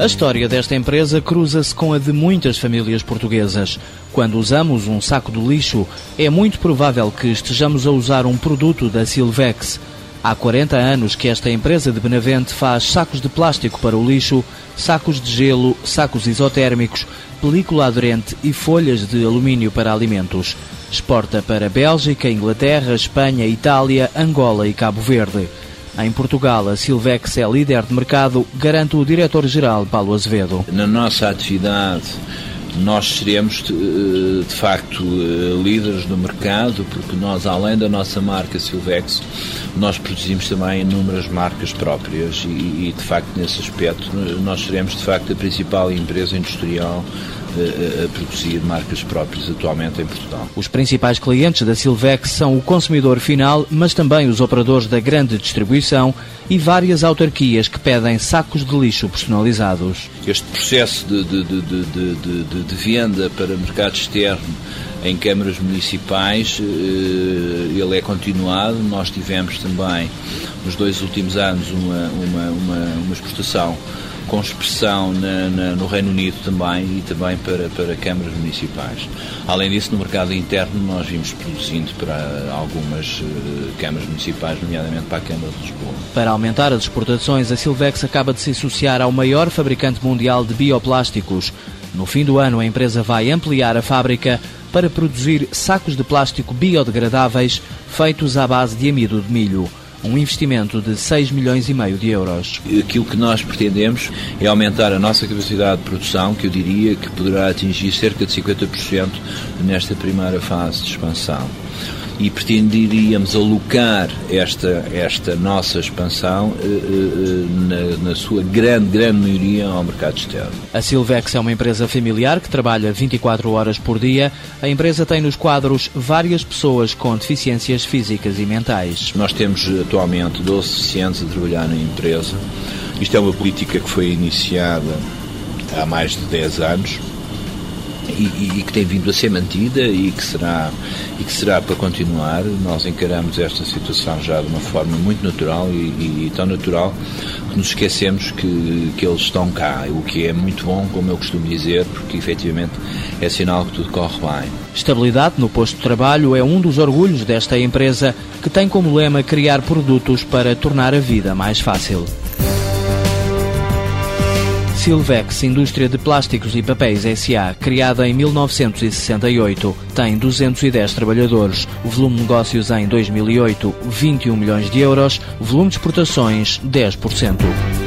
A história desta empresa cruza-se com a de muitas famílias portuguesas. Quando usamos um saco de lixo, é muito provável que estejamos a usar um produto da Silvex. Há 40 anos que esta empresa de Benavente faz sacos de plástico para o lixo, sacos de gelo, sacos isotérmicos, película aderente e folhas de alumínio para alimentos. Exporta para Bélgica, Inglaterra, Espanha, Itália, Angola e Cabo Verde. Em Portugal, a Silvex é líder de mercado, garante o diretor-geral Paulo Azevedo. Na nossa atividade, nós seremos de, de, facto líderes no mercado, porque nós, além da nossa marca Silvex, nós produzimos também inúmeras marcas próprias e, e de facto, nesse aspecto, nós seremos de facto a principal empresa industrial a, a, produzir marcas próprias atualmente em Portugal. Os principais clientes da Silvex são o consumidor final, mas também os operadores da grande distribuição e várias autarquias que pedem sacos de lixo personalizados. Este processo de, de, de, de venda para mercado externo em câmaras municipais, eh, ele é continuado. Nós tivemos também, nos dois últimos anos, uma, uma, uma, uma exportação com expressão na, na, no Reino Unido também e também para, para câmaras municipais. Além disso, no mercado interno, nós vimos produzindo para algumas uh, câmaras municipais, nomeadamente para a Câmara de Lisboa. Para aumentar as exportações, a Silvex acaba de se associar ao maior fabricante mundial de bioplásticos. No fim do ano, a empresa vai ampliar a fábrica para produzir sacos de plástico biodegradáveis feitos à base de amido de milho um investimento de 6 milhões e meio de euros. Aquilo que nós pretendemos é aumentar a nossa capacidade de produção, que eu diria que poderá atingir cerca de 50% nesta primeira fase de expansão e pretenderíamos alocar esta, esta nossa expansão eh, eh, na, na, sua grande, grande maioria ao mercado externo. A Silvex é uma empresa familiar que trabalha 24 horas por dia. A empresa tem nos quadros várias pessoas com deficiências físicas e mentais. Nós temos atualmente 12 deficientes a trabalhar na empresa. Isto é uma política que foi iniciada há mais de 10 anos e, e, que tem vindo a ser mantida e que será e que será para continuar. Nós encaramos esta situação já de uma forma muito natural e, e tão natural que nos esquecemos que, que eles estão cá, o que é muito bom, como eu costumo dizer, porque efetivamente é sinal que tudo corre bem. Estabilidade no posto de trabalho é um dos orgulhos desta empresa que tem como lema criar produtos para tornar a vida mais fácil. Silvex, indústria de plásticos e papéis SA, criada em 1968, tem 210 trabalhadores. Volume de negócios em 2008, 21 milhões de euros. Volume de exportações, 10%.